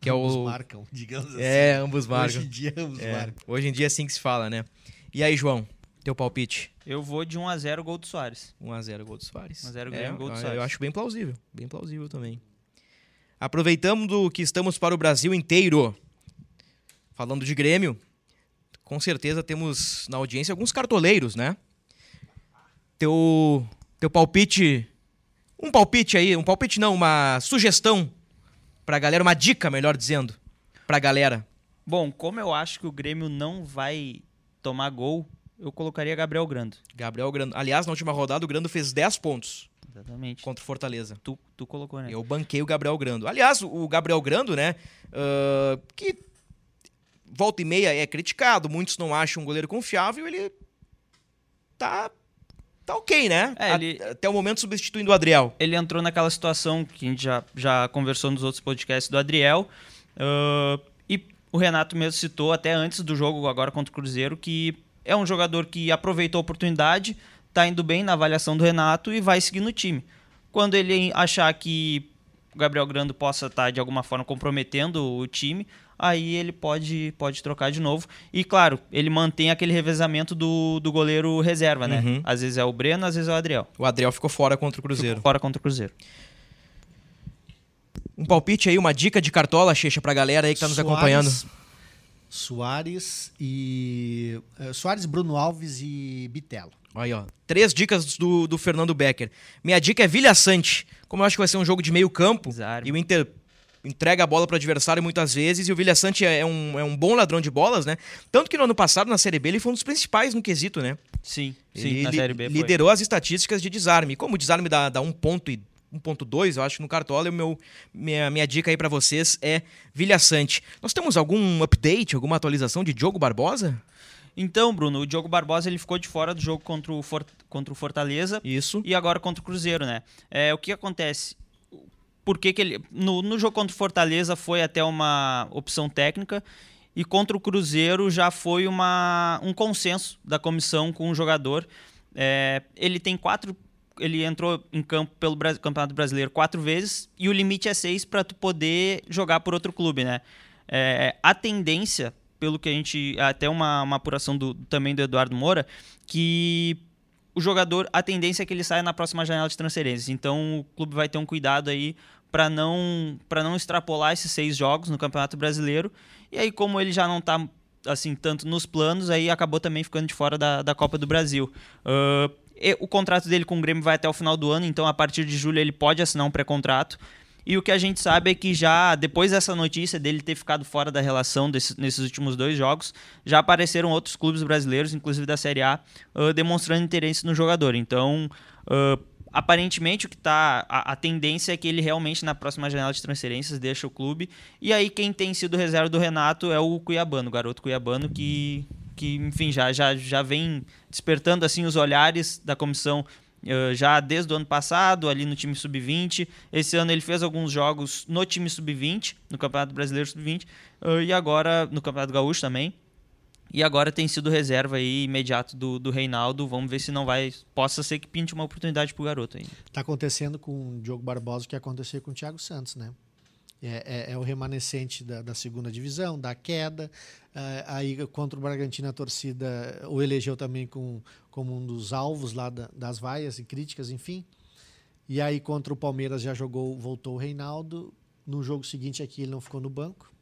Que é ambos o- marcam, digamos assim. É, ambos marcam. Hoje em dia, ambos É, marcam. hoje em dia é assim que se fala, né? E aí, João, teu palpite? Eu vou de 1x0 gol do Soares. 1x0 gol do Soares. 1 a 0 é, Grêmio, gol do Soares. Eu acho bem plausível. Bem plausível também. Aproveitando que estamos para o Brasil inteiro. Falando de Grêmio, com certeza temos na audiência alguns cartoleiros, né? Teu, teu palpite. Um palpite aí, um palpite não, uma sugestão pra galera, uma dica, melhor dizendo, pra galera. Bom, como eu acho que o Grêmio não vai tomar gol, eu colocaria Gabriel Grando. Gabriel Grando. Aliás, na última rodada, o Grando fez 10 pontos Exatamente. contra o Fortaleza. Tu, tu colocou, né? Eu banquei o Gabriel Grando. Aliás, o Gabriel Grando, né? ah, que volta e meia é criticado, muitos não acham um goleiro confiável, ele tá tá ok, né? É, ele- Até o momento substituindo o Adriel. ele entrou naquela situação que a gente já, já conversou nos outros podcasts do Adriel. ah, e o Renato mesmo citou até antes do jogo, agora contra o Cruzeiro, que é um jogador que aproveitou a oportunidade, tá indo bem na avaliação do Renato e vai seguir no time. Quando ele achar que o Gabriel Grando possa estar de alguma forma comprometendo o time, aí ele pode, pode trocar de novo. E claro, ele mantém aquele revezamento do, do goleiro reserva, né? Uhum. Às vezes é o Breno, às vezes é o Adriel. O Adriel ficou fora contra o Cruzeiro. Fora contra o Cruzeiro. Um palpite aí, uma dica de cartola, Checha, pra galera aí que tá nos Soares- acompanhando. Soares e. eh, Soares, Bruno Alves e Bitelo. Aí, ó. Três dicas do, do Fernando Becker. Minha dica é Vilha Sante. Como eu acho que vai ser um jogo de meio campo, Desarme. e o Inter entrega a bola pro adversário muitas vezes, e o Vilha Sante é um, é um bom ladrão de bolas, né? Tanto que no ano passado, na Série B, ele foi um dos principais no quesito, né? Sim, sim, Ele na Série B foi. liderou as estatísticas de desarme. Como o desarme dá, dá 1 ponto e 1.2, eu acho que no Cartola, o meu, minha, minha dica aí pra vocês é Vilha Sante. Nós temos algum update, alguma atualização de Diogo Barbosa? Então, Bruno, o Diogo Barbosa ele ficou de fora do jogo contra o, For- contra o Fortaleza Isso. e agora contra o Cruzeiro, né? É, o que acontece? Por que, que ele. No, no jogo contra o Fortaleza foi até uma opção técnica e contra o Cruzeiro já foi uma, um consenso da comissão com o jogador. É, ele tem quatro. Ele entrou em campo pelo Campeonato Brasileiro quatro vezes e o limite é seis para tu poder jogar por outro clube, né? É, a tendência, pelo que a gente. Até uma, uma apuração do, também do Eduardo Moura, que o jogador, a tendência é que ele saia na próxima janela de transferências. Então o clube vai ter um cuidado aí para não para não extrapolar esses seis jogos no Campeonato Brasileiro. E aí, como ele já não está assim tanto nos planos, aí acabou também ficando de fora da, da Copa do Brasil. E o contrato dele com o Grêmio vai até o final do ano, então a partir de julho ele pode assinar um pré-contrato. E o que a gente sabe é que já depois dessa notícia dele ter ficado fora da relação desses- nesses últimos dois jogos, já apareceram outros clubes brasileiros, inclusive da Série A, ah, demonstrando interesse no jogador. Então, ah, aparentemente o que tá a, a tendência é que ele realmente na próxima janela de transferências deixa o clube. E aí quem tem sido reserva do Renato é o Cuiabano, o garoto Cuiabano que que enfim já já já vem despertando assim os olhares da comissão já desde o ano passado, ali no time sub-20. Esse ano ele fez alguns jogos no time sub-20, no Campeonato Brasileiro sub-20, eh, e agora no Campeonato Gaúcho também. E agora tem sido reserva aí imediato do, do Reinaldo. Vamos ver se não vai. Possa ser que pinte uma oportunidade pro garoto. Está acontecendo com o Diogo Barbosa o que aconteceu com o Thiago Santos, né? É, é- é o remanescente da, da segunda divisão, da queda. Eh, aí contra o Bragantino a torcida o elegeu também com, como um dos alvos lá da- das vaias e críticas, enfim. E aí contra o Palmeiras já jogou, voltou o Reinaldo. No jogo seguinte aqui ele não ficou no banco.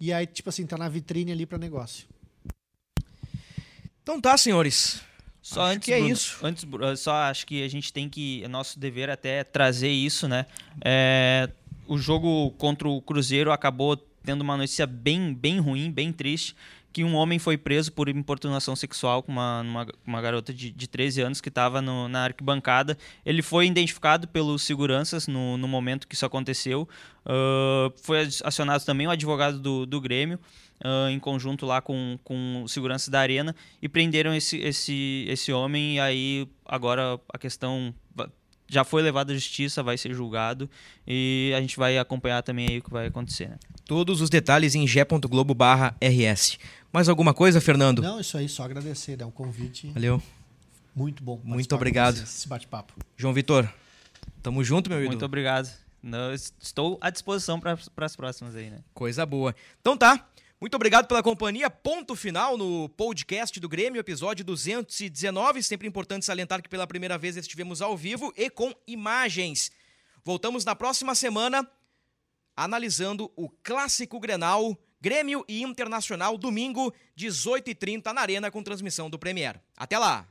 E aí, tipo assim, tá na vitrine ali para negócio. Então tá, senhores. Só Acho antes, que é Bruno, isso. Antes, Bru- só acho que a gente tem que. É nosso dever até trazer isso, né? É, o jogo contra o Cruzeiro acabou tendo uma notícia bem, bem ruim, bem triste. Que um homem foi preso por importunação sexual com uma, uma, uma garota de, de 13 anos que estava na arquibancada. Ele foi identificado pelos seguranças no, no momento que isso aconteceu. Ah, foi acionado também o advogado do, do Grêmio ah, em conjunto lá com, com o segurança da arena e prenderam esse, esse, esse homem e aí agora a questão já foi levada à justiça, vai ser julgado e a gente vai acompanhar também aí o que vai acontecer. Né? Todos os detalhes em g.globo barra RS. Mais alguma coisa, Fernando? Não, isso aí, só agradecer. É um convite Valeu. muito bom. Muito obrigado. Esse bate-papo. João Vitor, tamo junto, meu Muito ídolo. obrigado. Não, estou à disposição para as próximas aí, né? Coisa boa. Então tá. Muito obrigado pela companhia. Ponto final no podcast do Grêmio, episódio 219. Sempre importante salientar que pela primeira vez estivemos ao vivo e com imagens. Voltamos na próxima semana analisando o clássico Grenal, Grêmio e Internacional, domingo, 18h30 na Arena com transmissão do Premier. Até lá!